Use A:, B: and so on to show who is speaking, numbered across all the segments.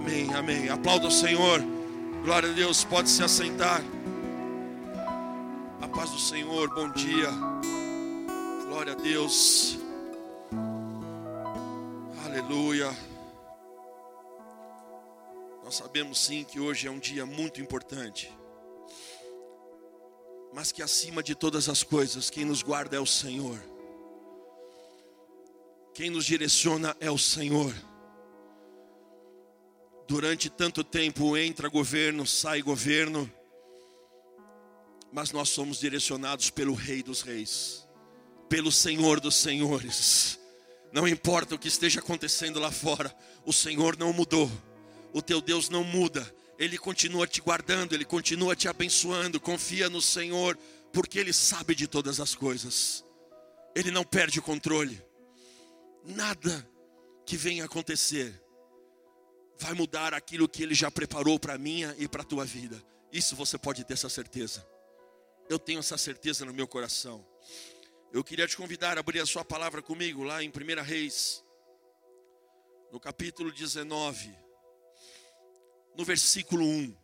A: Amém, amém. Aplauda o Senhor. Glória a Deus. Pode se assentar. A paz do Senhor. Bom dia. Glória a Deus. Aleluia. Nós sabemos sim que hoje é um dia muito importante. Mas que acima de todas as coisas, quem nos guarda é o Senhor. Quem nos direciona é o Senhor. Durante tanto tempo entra governo, sai governo, mas nós somos direcionados pelo Rei dos Reis, pelo Senhor dos Senhores. Não importa o que esteja acontecendo lá fora, o Senhor não mudou, o teu Deus não muda, Ele continua te guardando, Ele continua te abençoando. Confia no Senhor, porque Ele sabe de todas as coisas, Ele não perde o controle. Nada que venha acontecer vai mudar aquilo que Ele já preparou para a minha e para a tua vida. Isso você pode ter essa certeza. Eu tenho essa certeza no meu coração. Eu queria te convidar a abrir a sua palavra comigo lá em 1 Reis, no capítulo 19, no versículo 1.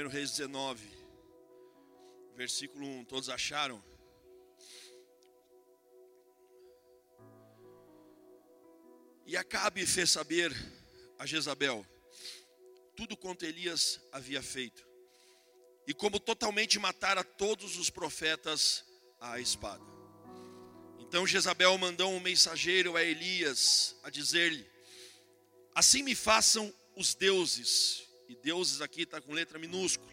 A: Primeiro Reis 19, versículo 1. Todos acharam? E Acabe fez saber a Jezabel tudo quanto Elias havia feito, e como totalmente matara todos os profetas à espada. Então Jezabel mandou um mensageiro a Elias a dizer-lhe: Assim me façam os deuses, e deuses aqui está com letra minúscula,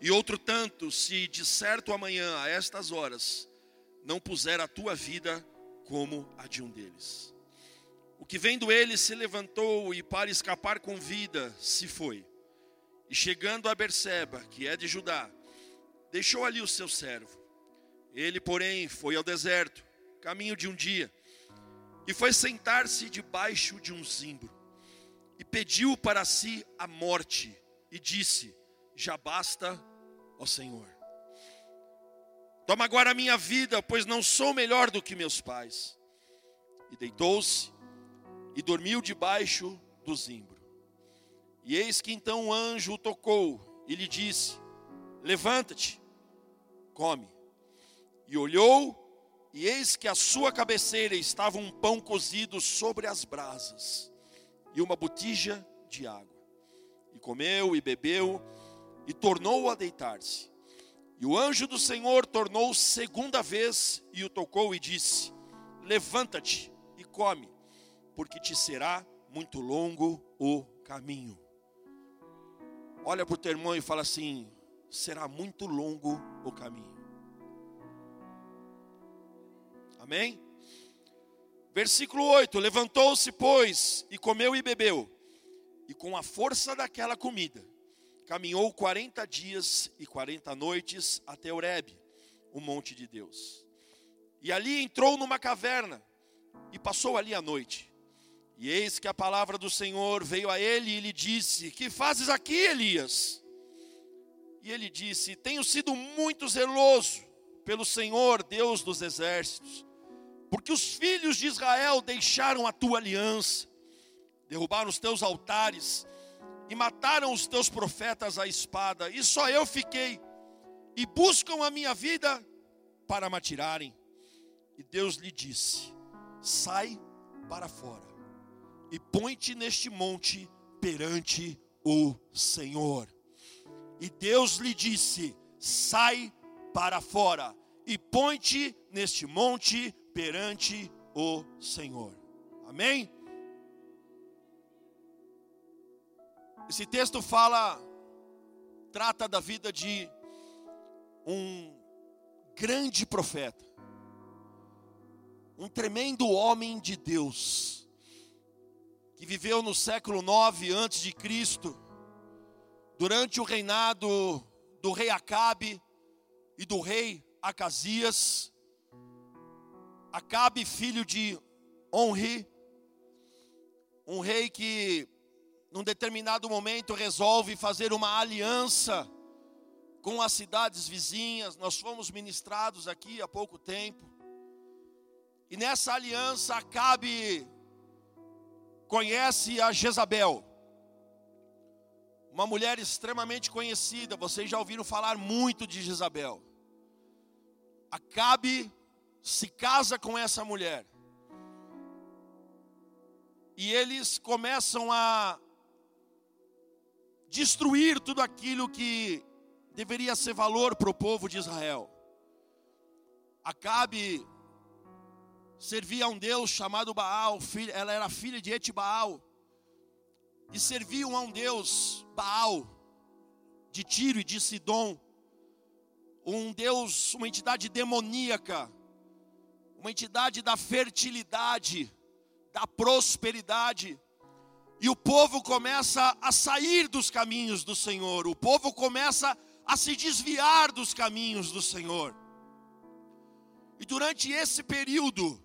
A: e outro tanto, se de certo amanhã, a estas horas, não puser a tua vida como a de um deles. O que vendo ele se levantou e para escapar com vida se foi. E chegando a Berseba, que é de Judá, deixou ali o seu servo. Ele, porém, foi ao deserto, caminho de um dia, e foi sentar-se debaixo de um zimbro, pediu para si a morte, e disse: Já basta, ó Senhor. Toma agora a minha vida, pois não sou melhor do que meus pais. E deitou-se e dormiu debaixo do zimbro. E eis que então o anjo o tocou e lhe disse: Levanta-te, come. E olhou, e eis que à sua cabeceira estava um pão cozido sobre as brasas e uma botija de água. E comeu e bebeu e tornou a deitar-se. E o anjo do Senhor tornou segunda vez e o tocou e disse: Levanta-te e come porque te será muito longo o caminho. Olha para o teu irmão e fala assim: será muito longo o caminho. Amém? Versículo 8: Levantou-se, pois, e comeu e bebeu, e com a força daquela comida, caminhou 40 dias e 40 noites até Oreb, o monte de Deus. E ali entrou numa caverna e passou ali a noite. E eis que a palavra do Senhor veio a ele e lhe disse: Que fazes aqui, Elias? E ele disse: Tenho sido muito zeloso pelo Senhor, Deus dos exércitos, porque os filhos de Israel deixaram a tua aliança, derrubaram os teus altares e mataram os teus profetas à espada, e só eu fiquei, e buscam a minha vida para me atirarem. E Deus lhe disse: Sai para fora e põe-te neste monte perante o Senhor. E Deus lhe disse: Sai para fora e põe-te neste monte perante o Senhor. Amém? Esse texto fala, trata da vida de um grande profeta, um tremendo homem de Deus que viveu no século 9 antes de Cristo, durante o reinado do rei Acabe e do rei Acasias. Acabe, filho de Onri, um rei que num determinado momento, resolve fazer uma aliança com as cidades vizinhas. Nós fomos ministrados aqui há pouco tempo. E nessa aliança, Acabe conhece a Jezabel, uma mulher extremamente conhecida. Vocês já ouviram falar muito de Jezabel. Acabe se casa com essa mulher. E eles começam a destruir tudo aquilo que deveria ser valor para o povo de Israel. Acabe servia a um Deus chamado Baal, ela era filha de Etibaal, e serviam a um Deus, Baal, de Tiro e de Sidom, um Deus, uma entidade demoníaca, uma entidade da fertilidade, da prosperidade, e o povo começa a sair dos caminhos do Senhor, o povo começa a se desviar dos caminhos do Senhor. E durante esse período,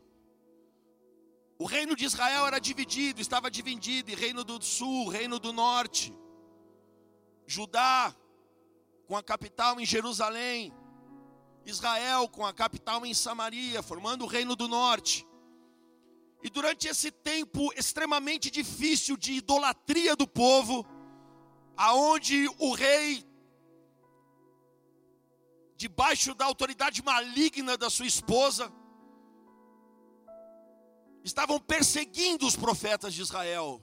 A: o reino de Israel era dividido, estava dividido em reino do sul, reino do norte. Judá, com a capital em Jerusalém. Israel, com a capital em Samaria, formando o reino do norte. E durante esse tempo extremamente difícil de idolatria do povo, aonde o rei, debaixo da autoridade maligna da sua esposa, estavam perseguindo os profetas de Israel.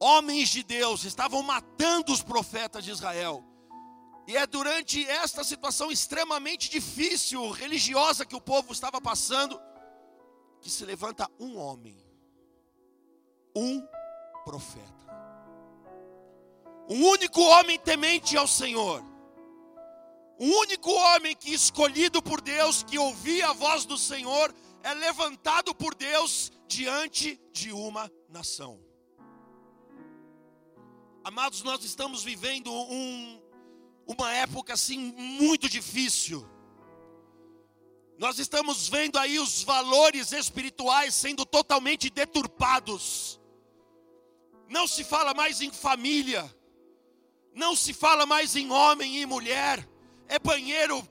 A: Homens de Deus estavam matando os profetas de Israel. E é durante esta situação extremamente difícil, religiosa que o povo estava passando, que se levanta um homem, um profeta. Um único homem temente ao Senhor. Um único homem que escolhido por Deus, que ouvia a voz do Senhor é levantado por Deus diante de uma nação. Amados, nós estamos vivendo um, uma época assim muito difícil. Nós estamos vendo aí os valores espirituais sendo totalmente deturpados. Não se fala mais em família, não se fala mais em homem e mulher, é banheiro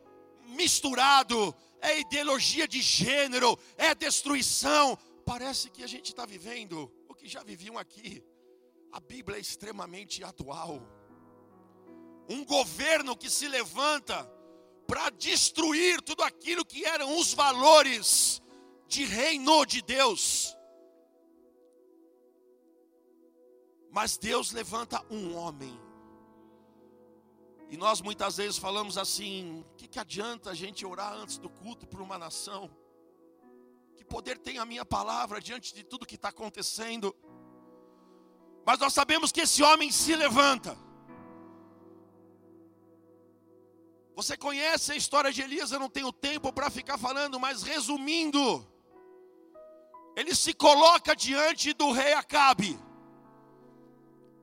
A: misturado, é ideologia de gênero, é destruição. Parece que a gente está vivendo o que já viviam aqui. A Bíblia é extremamente atual. Um governo que se levanta para destruir tudo aquilo que eram os valores de reino de Deus. Mas Deus levanta um homem e nós muitas vezes falamos assim: o que, que adianta a gente orar antes do culto por uma nação? Que poder tem a minha palavra diante de tudo que está acontecendo? Mas nós sabemos que esse homem se levanta. Você conhece a história de Elias, eu não tenho tempo para ficar falando, mas resumindo, ele se coloca diante do rei Acabe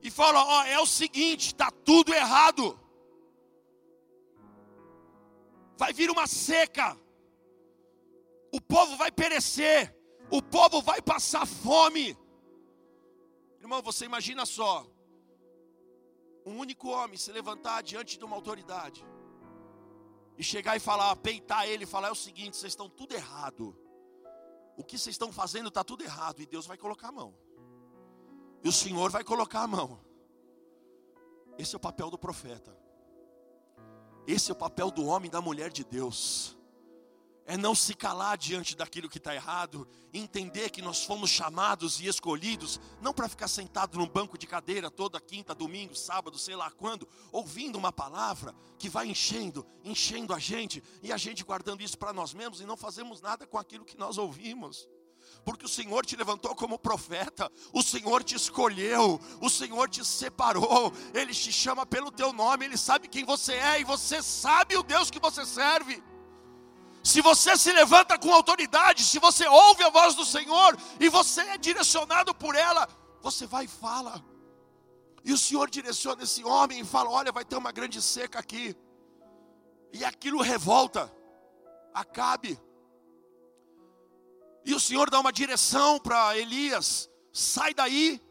A: e fala: Ó, é o seguinte, está tudo errado. Vai vir uma seca, o povo vai perecer, o povo vai passar fome. Irmão, você imagina só, um único homem se levantar diante de uma autoridade e chegar e falar, peitar ele e falar: é o seguinte, vocês estão tudo errado. O que vocês estão fazendo está tudo errado. E Deus vai colocar a mão. E o Senhor vai colocar a mão. Esse é o papel do profeta. Esse é o papel do homem e da mulher de Deus. É não se calar diante daquilo que está errado, entender que nós fomos chamados e escolhidos, não para ficar sentado num banco de cadeira toda quinta, domingo, sábado, sei lá quando, ouvindo uma palavra que vai enchendo, enchendo a gente, e a gente guardando isso para nós mesmos e não fazemos nada com aquilo que nós ouvimos porque o Senhor te levantou como profeta, o Senhor te escolheu, o Senhor te separou, Ele te chama pelo teu nome, Ele sabe quem você é e você sabe o Deus que você serve. Se você se levanta com autoridade, se você ouve a voz do Senhor e você é direcionado por ela, você vai e fala. E o Senhor direciona esse homem e fala: Olha, vai ter uma grande seca aqui. E aquilo revolta. Acabe. E o Senhor dá uma direção para Elias: sai daí.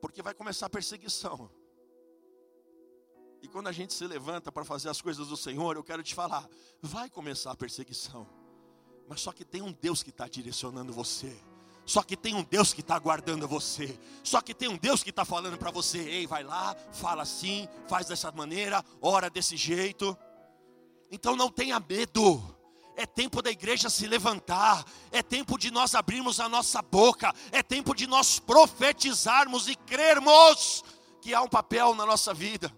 A: Porque vai começar a perseguição. E quando a gente se levanta para fazer as coisas do Senhor, eu quero te falar, vai começar a perseguição. Mas só que tem um Deus que está direcionando você. Só que tem um Deus que está guardando você. Só que tem um Deus que está falando para você: ei, vai lá, fala assim, faz dessa maneira, ora desse jeito. Então não tenha medo. É tempo da igreja se levantar, é tempo de nós abrirmos a nossa boca, é tempo de nós profetizarmos e crermos que há um papel na nossa vida.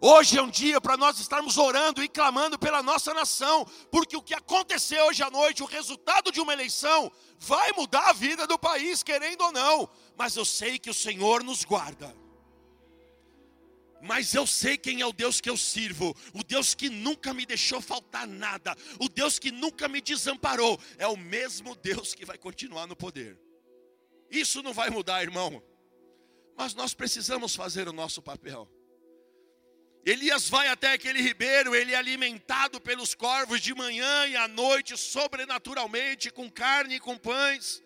A: Hoje é um dia para nós estarmos orando e clamando pela nossa nação, porque o que aconteceu hoje à noite, o resultado de uma eleição, vai mudar a vida do país, querendo ou não, mas eu sei que o Senhor nos guarda. Mas eu sei quem é o Deus que eu sirvo, o Deus que nunca me deixou faltar nada, o Deus que nunca me desamparou, é o mesmo Deus que vai continuar no poder. Isso não vai mudar, irmão, mas nós precisamos fazer o nosso papel. Elias vai até aquele ribeiro, ele é alimentado pelos corvos de manhã e à noite, sobrenaturalmente, com carne e com pães.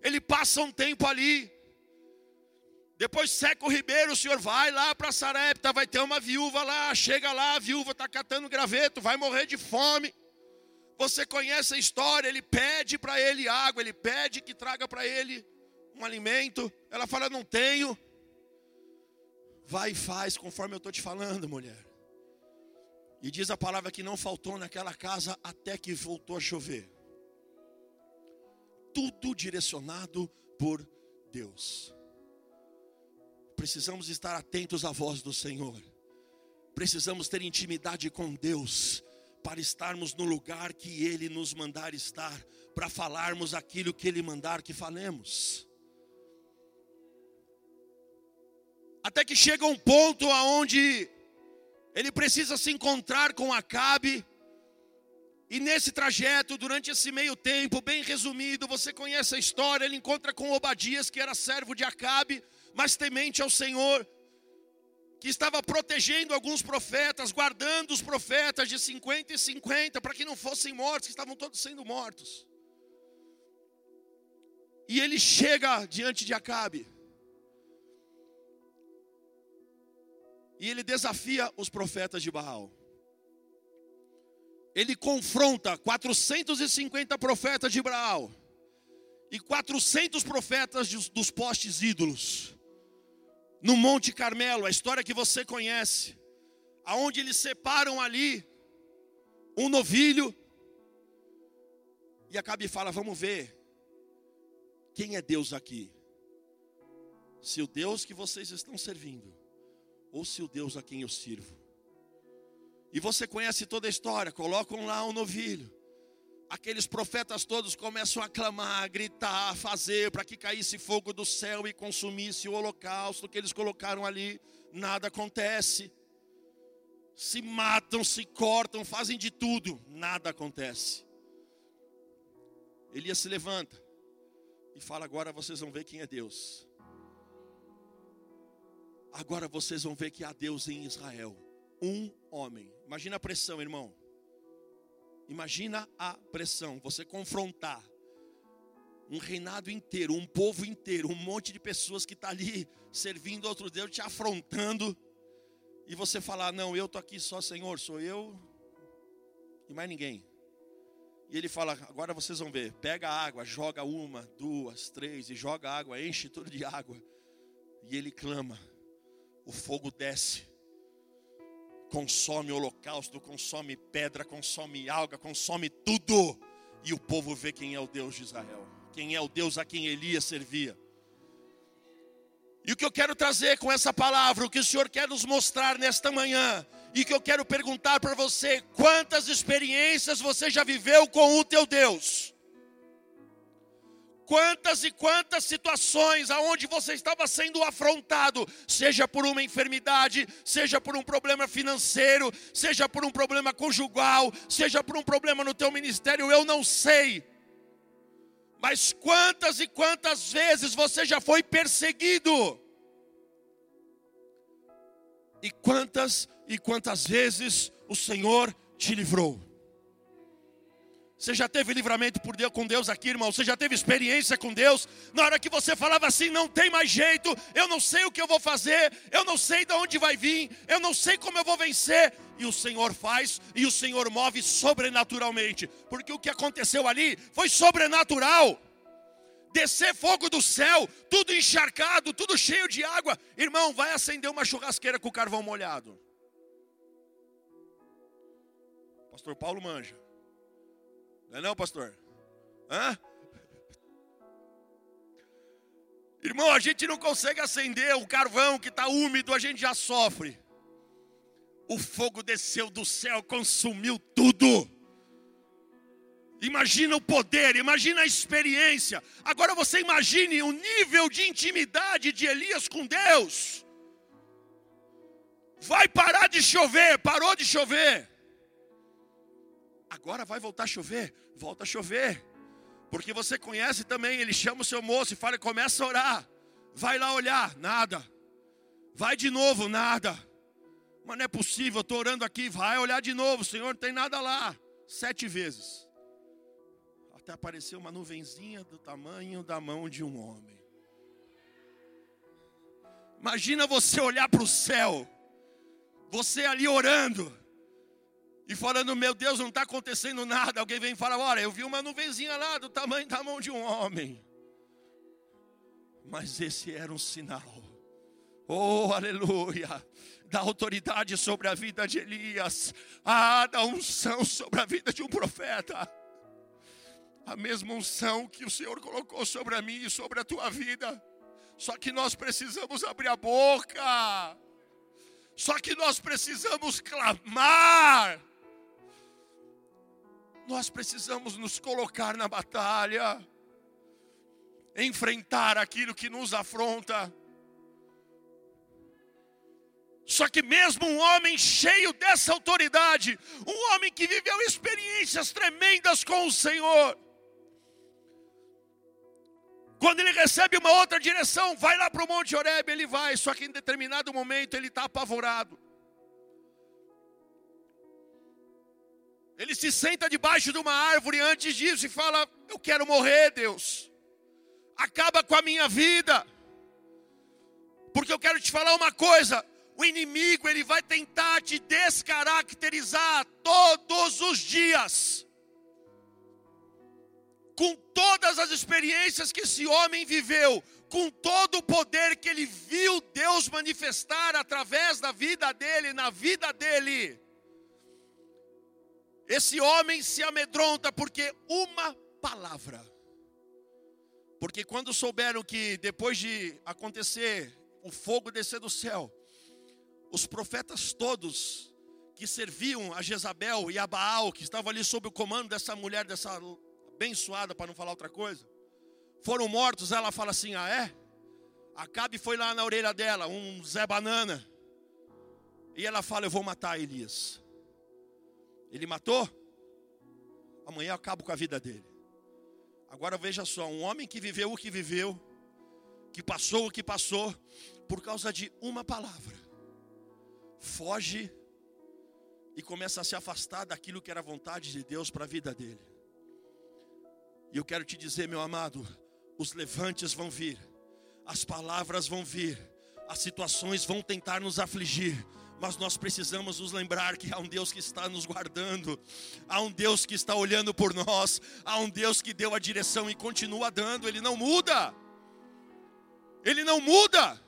A: Ele passa um tempo ali. Depois seca o ribeiro, o senhor vai lá para Sarepta, vai ter uma viúva lá, chega lá, a viúva está catando graveto, vai morrer de fome. Você conhece a história, ele pede para ele água, ele pede que traga para ele um alimento. Ela fala: Não tenho. Vai e faz conforme eu estou te falando, mulher. E diz a palavra que não faltou naquela casa até que voltou a chover. Tudo direcionado por Deus. Precisamos estar atentos à voz do Senhor. Precisamos ter intimidade com Deus para estarmos no lugar que Ele nos mandar estar, para falarmos aquilo que Ele mandar que falemos. Até que chega um ponto aonde ele precisa se encontrar com Acabe. E nesse trajeto, durante esse meio tempo, bem resumido, você conhece a história, ele encontra com Obadias, que era servo de Acabe, mas temente ao Senhor, que estava protegendo alguns profetas, guardando os profetas de 50 e 50, para que não fossem mortos, que estavam todos sendo mortos. E ele chega diante de Acabe. E ele desafia os profetas de Baal. Ele confronta 450 profetas de Baal e 400 profetas dos postes ídolos. No Monte Carmelo, a história que você conhece, aonde eles separam ali um novilho e Acabe fala: "Vamos ver quem é Deus aqui. Se o Deus que vocês estão servindo ou se o Deus a quem eu sirvo. E você conhece toda a história, colocam lá um novilho. Aqueles profetas todos começam a clamar, a gritar, a fazer para que caísse fogo do céu e consumisse o holocausto que eles colocaram ali. Nada acontece. Se matam, se cortam, fazem de tudo, nada acontece. Elias se levanta e fala: Agora vocês vão ver quem é Deus. Agora vocês vão ver que há Deus em Israel. Um homem. Imagina a pressão, irmão. Imagina a pressão. Você confrontar um reinado inteiro, um povo inteiro, um monte de pessoas que está ali servindo outro Deus, te afrontando. E você falar: Não, eu estou aqui só, Senhor, sou eu e mais ninguém. E ele fala: Agora vocês vão ver. Pega a água, joga uma, duas, três, e joga água, enche tudo de água. E ele clama o fogo desce, consome holocausto, consome pedra, consome alga, consome tudo, e o povo vê quem é o Deus de Israel, quem é o Deus a quem Elias servia. E o que eu quero trazer com essa palavra, o que o Senhor quer nos mostrar nesta manhã, e que eu quero perguntar para você: quantas experiências você já viveu com o teu Deus? Quantas e quantas situações aonde você estava sendo afrontado, seja por uma enfermidade, seja por um problema financeiro, seja por um problema conjugal, seja por um problema no teu ministério, eu não sei. Mas quantas e quantas vezes você já foi perseguido? E quantas e quantas vezes o Senhor te livrou? Você já teve livramento por Deus, com Deus aqui, irmão? Você já teve experiência com Deus? Na hora que você falava assim, não tem mais jeito, eu não sei o que eu vou fazer, eu não sei de onde vai vir, eu não sei como eu vou vencer. E o Senhor faz, e o Senhor move sobrenaturalmente, porque o que aconteceu ali foi sobrenatural. Descer fogo do céu, tudo encharcado, tudo cheio de água. Irmão, vai acender uma churrasqueira com o carvão molhado. Pastor Paulo manja. Não é não, pastor? Hã? Irmão, a gente não consegue acender o carvão que está úmido, a gente já sofre. O fogo desceu do céu, consumiu tudo. Imagina o poder, imagina a experiência. Agora você imagine o nível de intimidade de Elias com Deus. Vai parar de chover, parou de chover. Agora vai voltar a chover, volta a chover. Porque você conhece também, ele chama o seu moço e fala, começa a orar. Vai lá olhar, nada. Vai de novo, nada. Mas não é possível, eu estou orando aqui, vai olhar de novo, Senhor, não tem nada lá. Sete vezes. Até apareceu uma nuvenzinha do tamanho da mão de um homem. Imagina você olhar para o céu, você ali orando e falando, meu Deus, não está acontecendo nada. Alguém vem e fala, olha, eu vi uma nuvenzinha lá do tamanho da mão de um homem. Mas esse era um sinal. Oh, aleluia. Da autoridade sobre a vida de Elias. Ah, da unção sobre a vida de um profeta. A mesma unção que o Senhor colocou sobre a mim e sobre a tua vida. Só que nós precisamos abrir a boca. Só que nós precisamos clamar. Nós precisamos nos colocar na batalha, enfrentar aquilo que nos afronta. Só que mesmo um homem cheio dessa autoridade, um homem que viveu experiências tremendas com o Senhor, quando ele recebe uma outra direção, vai lá para o Monte Oreb, ele vai, só que em determinado momento ele está apavorado. Ele se senta debaixo de uma árvore antes disso e fala: Eu quero morrer, Deus. Acaba com a minha vida. Porque eu quero te falar uma coisa: o inimigo ele vai tentar te descaracterizar todos os dias. Com todas as experiências que esse homem viveu, com todo o poder que ele viu Deus manifestar através da vida dele, na vida dele. Esse homem se amedronta porque uma palavra. Porque quando souberam que depois de acontecer o fogo descer do céu, os profetas todos que serviam a Jezabel e a Baal, que estavam ali sob o comando dessa mulher, dessa abençoada, para não falar outra coisa, foram mortos. Ela fala assim: Ah, é? Acabe foi lá na orelha dela, um Zé Banana. E ela fala: Eu vou matar Elias. Ele matou? Amanhã eu acabo com a vida dele. Agora veja só: um homem que viveu o que viveu, que passou o que passou, por causa de uma palavra, foge e começa a se afastar daquilo que era vontade de Deus para a vida dele. E eu quero te dizer, meu amado, os levantes vão vir, as palavras vão vir, as situações vão tentar nos afligir, mas nós precisamos nos lembrar que há um Deus que está nos guardando, há um Deus que está olhando por nós, há um Deus que deu a direção e continua dando, Ele não muda, Ele não muda.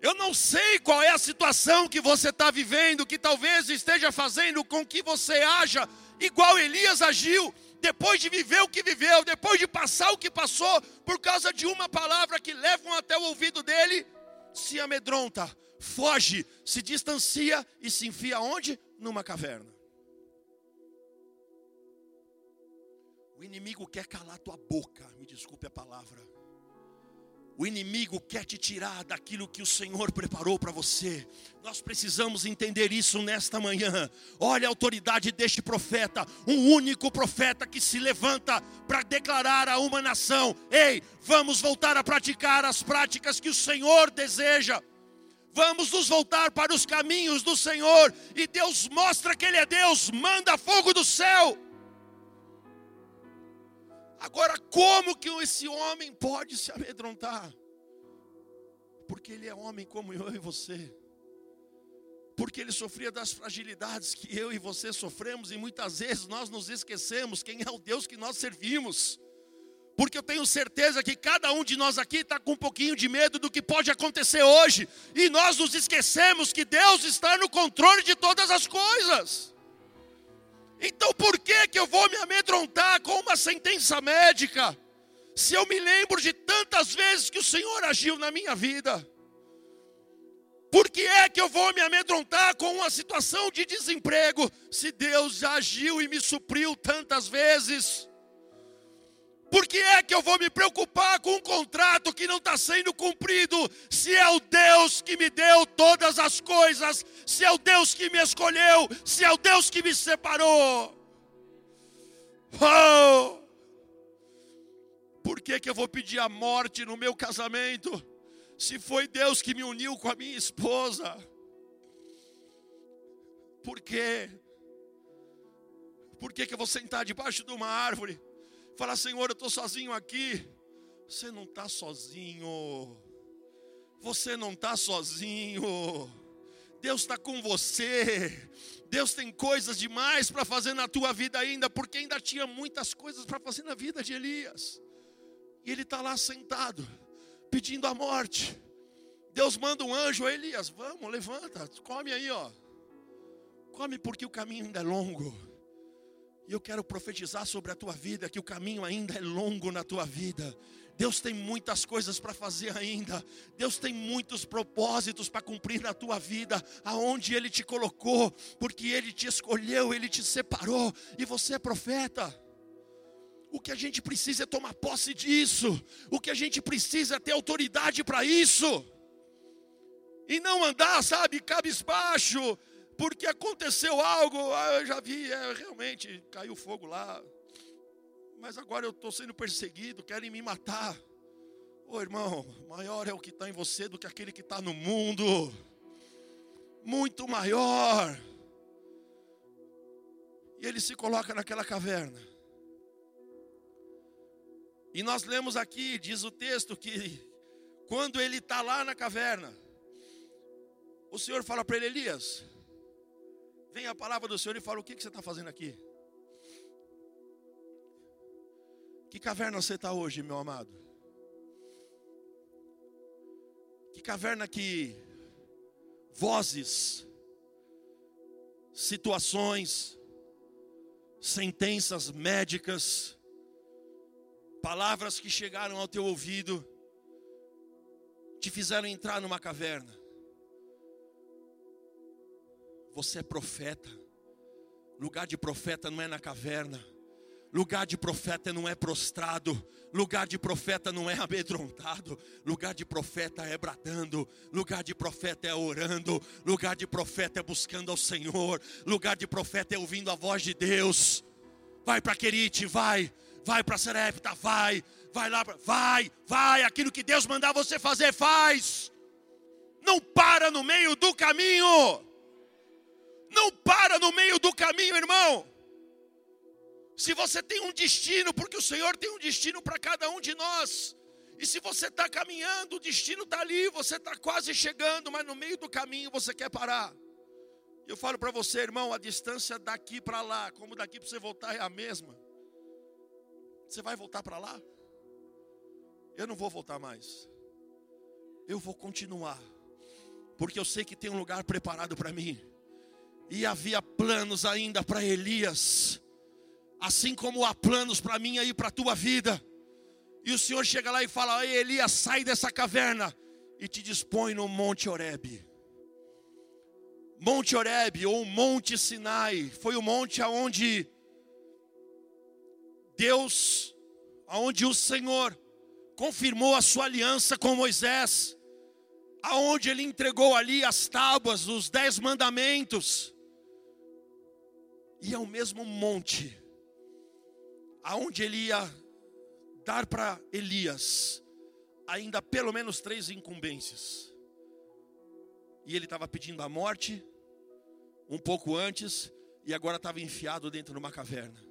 A: Eu não sei qual é a situação que você está vivendo, que talvez esteja fazendo com que você haja igual Elias agiu, depois de viver o que viveu, depois de passar o que passou, por causa de uma palavra que levam até o ouvido dele, se amedronta, foge, se distancia e se enfia onde? Numa caverna. O inimigo quer calar tua boca, me desculpe a palavra. O inimigo quer te tirar daquilo que o Senhor preparou para você. Nós precisamos entender isso nesta manhã. Olha a autoridade deste profeta, um único profeta que se levanta para declarar a uma nação: ei, vamos voltar a praticar as práticas que o Senhor deseja. Vamos nos voltar para os caminhos do Senhor. E Deus mostra que Ele é Deus, manda fogo do céu. Agora, como que esse homem pode se amedrontar? Porque ele é homem como eu e você. Porque ele sofria das fragilidades que eu e você sofremos, e muitas vezes nós nos esquecemos quem é o Deus que nós servimos. Porque eu tenho certeza que cada um de nós aqui está com um pouquinho de medo do que pode acontecer hoje, e nós nos esquecemos que Deus está no controle de todas as coisas. Então por que, que eu vou me amedrontar com uma sentença médica, se eu me lembro de tantas vezes que o Senhor agiu na minha vida? Por que é que eu vou me amedrontar com uma situação de desemprego, se Deus agiu e me supriu tantas vezes? Por que é que eu vou me preocupar com um contrato que não está sendo cumprido, se é o Deus que me deu todas as coisas, se é o Deus que me escolheu, se é o Deus que me separou? Oh! Por que, que eu vou pedir a morte no meu casamento, se foi Deus que me uniu com a minha esposa? Por quê? Por que, que eu vou sentar debaixo de uma árvore? Falar, Senhor, eu estou sozinho aqui. Você não está sozinho. Você não está sozinho. Deus está com você. Deus tem coisas demais para fazer na tua vida ainda, porque ainda tinha muitas coisas para fazer na vida de Elias. E ele está lá sentado, pedindo a morte. Deus manda um anjo, Elias, vamos, levanta, come aí, ó. Come porque o caminho ainda é longo. E eu quero profetizar sobre a tua vida que o caminho ainda é longo na tua vida. Deus tem muitas coisas para fazer ainda. Deus tem muitos propósitos para cumprir na tua vida, aonde Ele te colocou, porque Ele te escolheu, Ele te separou, e você é profeta. O que a gente precisa é tomar posse disso. O que a gente precisa é ter autoridade para isso. E não andar, sabe, cabisbaixo, porque aconteceu algo, ah, eu já vi, é, realmente caiu fogo lá, mas agora eu estou sendo perseguido, querem me matar. Ô irmão, maior é o que está em você do que aquele que está no mundo, muito maior. E ele se coloca naquela caverna. E nós lemos aqui, diz o texto, que quando ele está lá na caverna, o Senhor fala para ele, Elias, vem a palavra do Senhor e fala: O que, que você está fazendo aqui? Que caverna você está hoje, meu amado? Que caverna que vozes, situações, sentenças médicas, palavras que chegaram ao teu ouvido, te fizeram entrar numa caverna. Você é profeta. Lugar de profeta não é na caverna. Lugar de profeta não é prostrado. Lugar de profeta não é amedrontado. Lugar de profeta é bradando. Lugar de profeta é orando. Lugar de profeta é buscando ao Senhor. Lugar de profeta é ouvindo a voz de Deus. Vai para Querite, vai. Vai para Serepta, vai. Vai lá, vai, vai. Aquilo que Deus mandar você fazer, faz. Não para no meio do caminho. Não para no meio do caminho, irmão. Se você tem um destino, porque o Senhor tem um destino para cada um de nós. E se você está caminhando, o destino está ali, você está quase chegando, mas no meio do caminho você quer parar. Eu falo para você, irmão, a distância daqui para lá, como daqui para você voltar, é a mesma. Você vai voltar para lá? Eu não vou voltar mais. Eu vou continuar, porque eu sei que tem um lugar preparado para mim. E havia planos ainda para Elias, assim como há planos para mim aí para a tua vida. E o Senhor chega lá e fala: Ei, Elias, sai dessa caverna e te dispõe no Monte Oreb. Monte Oreb ou Monte Sinai foi o monte aonde Deus, aonde o Senhor confirmou a sua aliança com Moisés, aonde ele entregou ali as tábuas, os dez mandamentos. E é o mesmo monte aonde ele ia dar para Elias ainda pelo menos três incumbências. E ele estava pedindo a morte um pouco antes e agora estava enfiado dentro de uma caverna.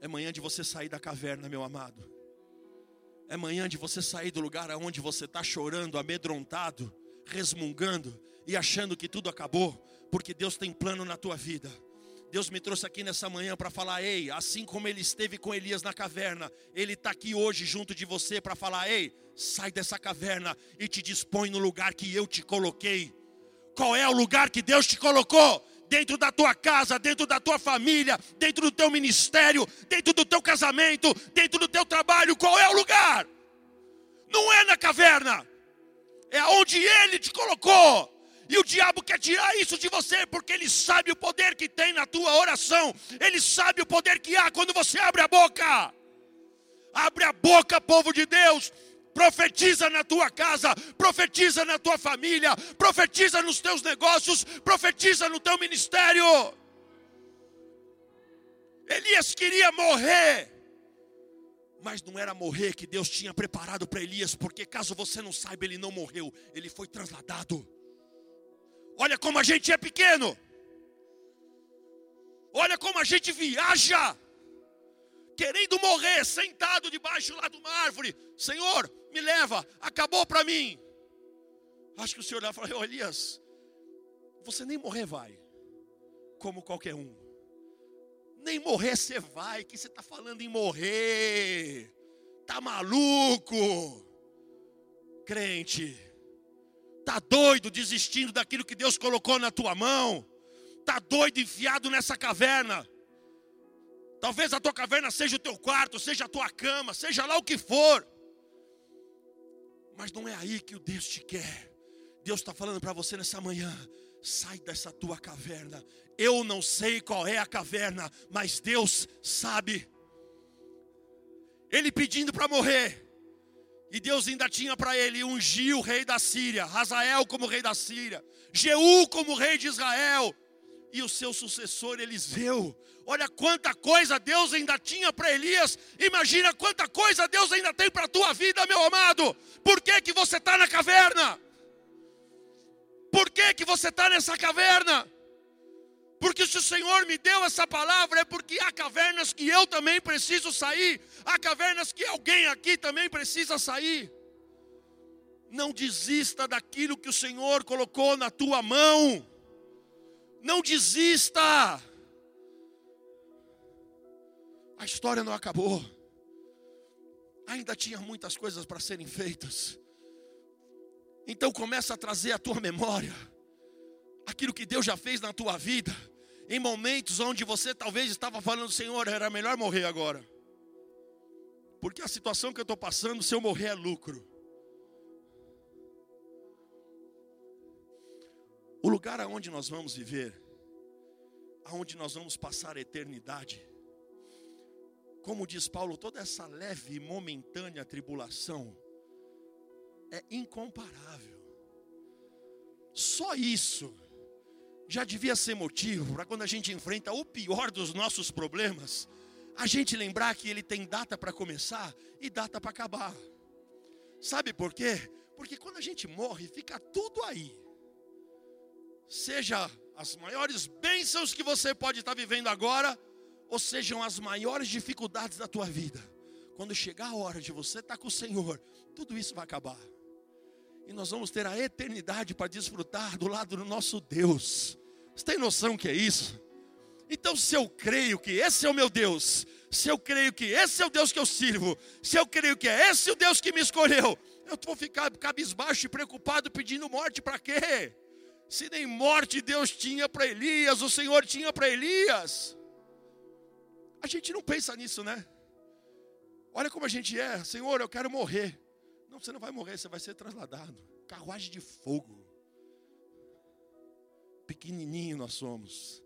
A: É manhã de você sair da caverna, meu amado. É manhã de você sair do lugar aonde você está chorando, amedrontado, resmungando e achando que tudo acabou, porque Deus tem plano na tua vida. Deus me trouxe aqui nessa manhã para falar, ei, assim como ele esteve com Elias na caverna, ele está aqui hoje junto de você para falar, ei, sai dessa caverna e te dispõe no lugar que eu te coloquei. Qual é o lugar que Deus te colocou? Dentro da tua casa, dentro da tua família, dentro do teu ministério, dentro do teu casamento, dentro do teu trabalho, qual é o lugar? Não é na caverna, é aonde Ele te colocou. E o diabo quer tirar isso de você, porque ele sabe o poder que tem na tua oração. Ele sabe o poder que há quando você abre a boca. Abre a boca, povo de Deus. Profetiza na tua casa, profetiza na tua família, profetiza nos teus negócios, profetiza no teu ministério. Elias queria morrer, mas não era morrer que Deus tinha preparado para Elias, porque caso você não saiba, ele não morreu, ele foi trasladado. Olha como a gente é pequeno. Olha como a gente viaja. Querendo morrer, sentado debaixo lá de uma árvore. Senhor, me leva, acabou para mim. Acho que o Senhor falou, Elias, você nem morrer vai, como qualquer um. Nem morrer você vai, que você está falando em morrer. Tá maluco? Crente Está doido desistindo daquilo que Deus colocou na tua mão? Está doido enfiado nessa caverna? Talvez a tua caverna seja o teu quarto, seja a tua cama, seja lá o que for. Mas não é aí que o Deus te quer. Deus está falando para você nessa manhã: sai dessa tua caverna. Eu não sei qual é a caverna, mas Deus sabe. Ele pedindo para morrer. E Deus ainda tinha para ele ungiu o rei da Síria, Hazael como rei da Síria, Jeú como rei de Israel, e o seu sucessor Eliseu. Olha quanta coisa Deus ainda tinha para Elias. Imagina quanta coisa Deus ainda tem para a tua vida, meu amado. Por que, que você está na caverna? Por que, que você está nessa caverna? Porque se o Senhor me deu essa palavra, é porque há cavernas que eu também preciso sair, há cavernas que alguém aqui também precisa sair. Não desista daquilo que o Senhor colocou na tua mão, não desista. A história não acabou, ainda tinha muitas coisas para serem feitas. Então começa a trazer à tua memória aquilo que Deus já fez na tua vida, em momentos onde você talvez estava falando, Senhor, era melhor morrer agora. Porque a situação que eu estou passando, se eu morrer é lucro. O lugar aonde nós vamos viver, aonde nós vamos passar a eternidade, como diz Paulo, toda essa leve e momentânea tribulação é incomparável. Só isso já devia ser motivo para quando a gente enfrenta o pior dos nossos problemas, a gente lembrar que ele tem data para começar e data para acabar. Sabe por quê? Porque quando a gente morre, fica tudo aí. Seja as maiores bênçãos que você pode estar vivendo agora, ou sejam as maiores dificuldades da tua vida. Quando chegar a hora de você estar com o Senhor, tudo isso vai acabar. E nós vamos ter a eternidade para desfrutar do lado do nosso Deus. Você tem noção que é isso? Então, se eu creio que esse é o meu Deus, se eu creio que esse é o Deus que eu sirvo, se eu creio que é esse o Deus que me escolheu, eu vou ficar cabisbaixo e preocupado pedindo morte para quê? Se nem morte Deus tinha para Elias, o Senhor tinha para Elias. A gente não pensa nisso, né? Olha como a gente é, Senhor, eu quero morrer. Não, você não vai morrer, você vai ser trasladado. Carruagem de fogo. Pequenininho nós somos.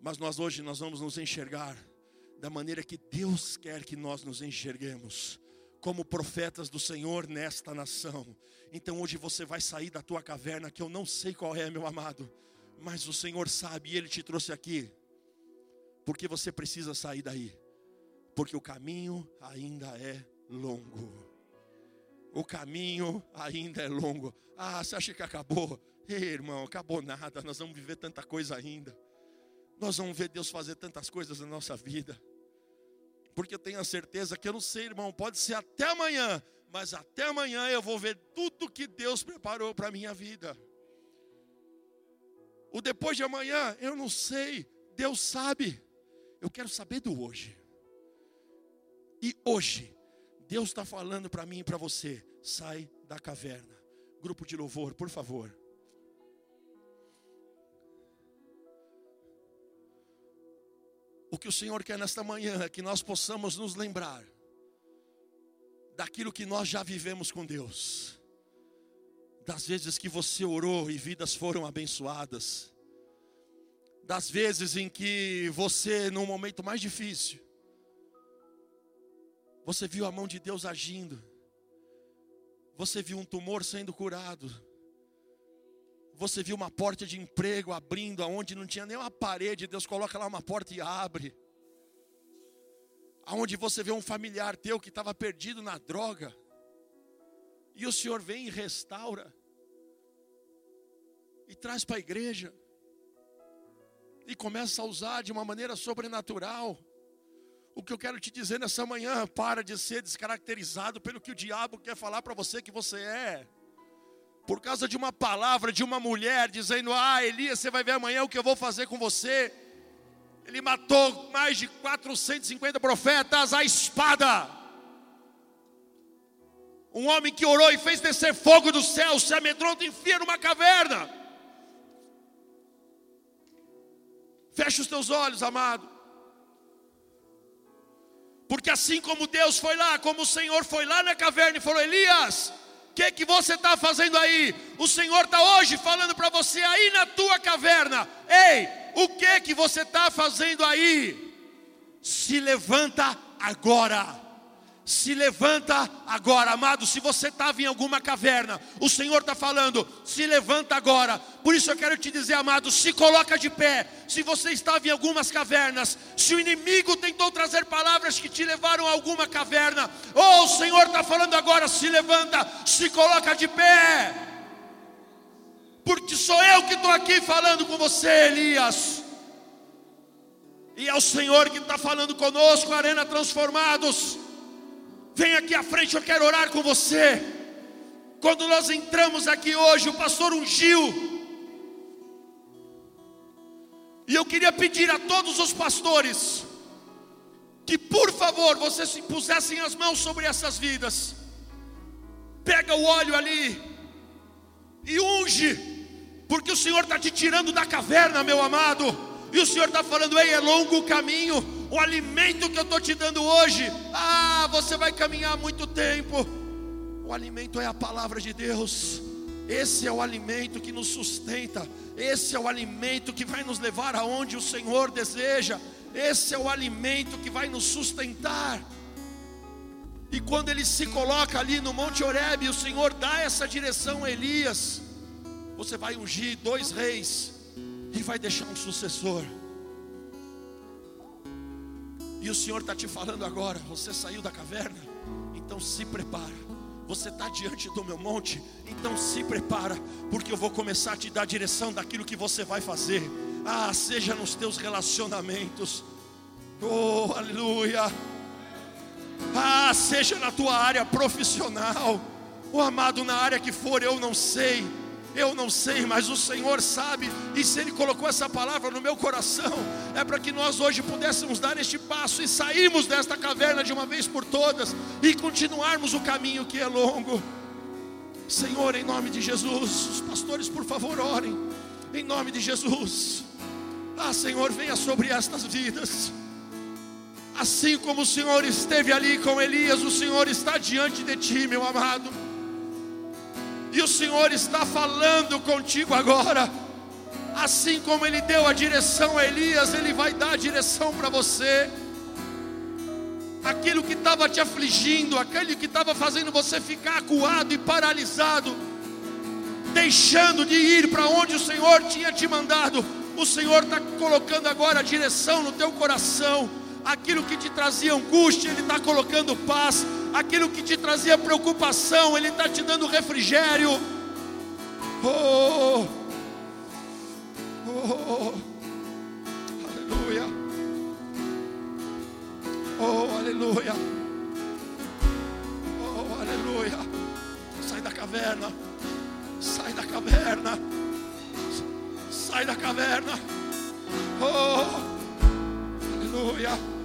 A: Mas nós hoje nós vamos nos enxergar da maneira que Deus quer que nós nos enxerguemos, como profetas do Senhor nesta nação. Então hoje você vai sair da tua caverna que eu não sei qual é, meu amado, mas o Senhor sabe e ele te trouxe aqui. Porque você precisa sair daí. Porque o caminho ainda é longo o caminho ainda é longo. Ah, você acha que acabou? Ei, irmão, acabou nada. Nós vamos viver tanta coisa ainda. Nós vamos ver Deus fazer tantas coisas na nossa vida. porque eu tenho a certeza que eu não sei, irmão, pode ser até amanhã, mas até amanhã eu vou ver tudo que Deus preparou para a minha vida. O depois de amanhã, eu não sei, Deus sabe. Eu quero saber do hoje. E hoje, Deus está falando para mim e para você: sai da caverna. Grupo de louvor, por favor. O que o Senhor quer nesta manhã é que nós possamos nos lembrar daquilo que nós já vivemos com Deus, das vezes que você orou e vidas foram abençoadas, das vezes em que você, num momento mais difícil, você viu a mão de Deus agindo, você viu um tumor sendo curado, você viu uma porta de emprego abrindo, aonde não tinha nem uma parede, Deus coloca lá uma porta e abre. Aonde você vê um familiar teu que estava perdido na droga, e o Senhor vem e restaura, e traz para a igreja, e começa a usar de uma maneira sobrenatural. O que eu quero te dizer nessa manhã, para de ser descaracterizado pelo que o diabo quer falar para você que você é por causa de uma palavra de uma mulher dizendo: Ah, Elias, você vai ver amanhã o que eu vou fazer com você. Ele matou mais de 450 profetas à espada. Um homem que orou e fez descer fogo do céu, se amedronta e enfia numa caverna. Feche os teus olhos, amado. Porque assim como Deus foi lá, como o Senhor foi lá na caverna e falou: Elias, que que você está fazendo aí? O Senhor está hoje falando para você aí na tua caverna. Ei, o que que você está fazendo aí? Se levanta agora se levanta agora, amado. Se você estava em alguma caverna, o Senhor está falando, se levanta agora. Por isso eu quero te dizer, amado, se coloca de pé. Se você estava em algumas cavernas, se o inimigo tentou trazer palavras que te levaram a alguma caverna, oh, o Senhor está falando agora, se levanta, se coloca de pé. Porque sou eu que estou aqui falando com você, Elias. E é o Senhor que está falando conosco, Arena Transformados. Vem aqui à frente, eu quero orar com você. Quando nós entramos aqui hoje, o pastor ungiu. E eu queria pedir a todos os pastores que, por favor, vocês pusessem as mãos sobre essas vidas. Pega o óleo ali e unge, porque o Senhor está te tirando da caverna, meu amado. E o Senhor está falando: ei, é longo o caminho, o alimento que eu estou te dando hoje, ah, você vai caminhar muito tempo. O alimento é a palavra de Deus. Esse é o alimento que nos sustenta. Esse é o alimento que vai nos levar aonde o Senhor deseja. Esse é o alimento que vai nos sustentar. E quando ele se coloca ali no Monte Horebe, o Senhor dá essa direção a Elias. Você vai ungir dois reis e vai deixar um sucessor. E o Senhor está te falando agora: você saiu da caverna, então se prepara. Você está diante do meu monte, então se prepara, porque eu vou começar a te dar a direção daquilo que você vai fazer. Ah, seja nos teus relacionamentos, oh, aleluia. Ah, seja na tua área profissional, o oh, amado, na área que for, eu não sei eu não sei, mas o Senhor sabe, e se Ele colocou essa palavra no meu coração, é para que nós hoje pudéssemos dar este passo e sairmos desta caverna de uma vez por todas e continuarmos o caminho que é longo. Senhor, em nome de Jesus, os pastores, por favor, orem, em nome de Jesus. Ah, Senhor, venha sobre estas vidas. Assim como o Senhor esteve ali com Elias, o Senhor está diante de ti, meu amado. E o Senhor está falando contigo agora. Assim como Ele deu a direção a Elias, Ele vai dar a direção para você. Aquilo que estava te afligindo, aquele que estava fazendo você ficar acuado e paralisado, deixando de ir para onde o Senhor tinha te mandado, o Senhor está colocando agora a direção no teu coração aquilo que te trazia angústia, Ele está colocando paz, aquilo que te trazia preocupação, Ele está te dando refrigério. Oh oh, oh, oh, oh, aleluia, oh, aleluia, oh, aleluia. Sai da caverna, sai da caverna, sai da caverna. Oh, aleluia.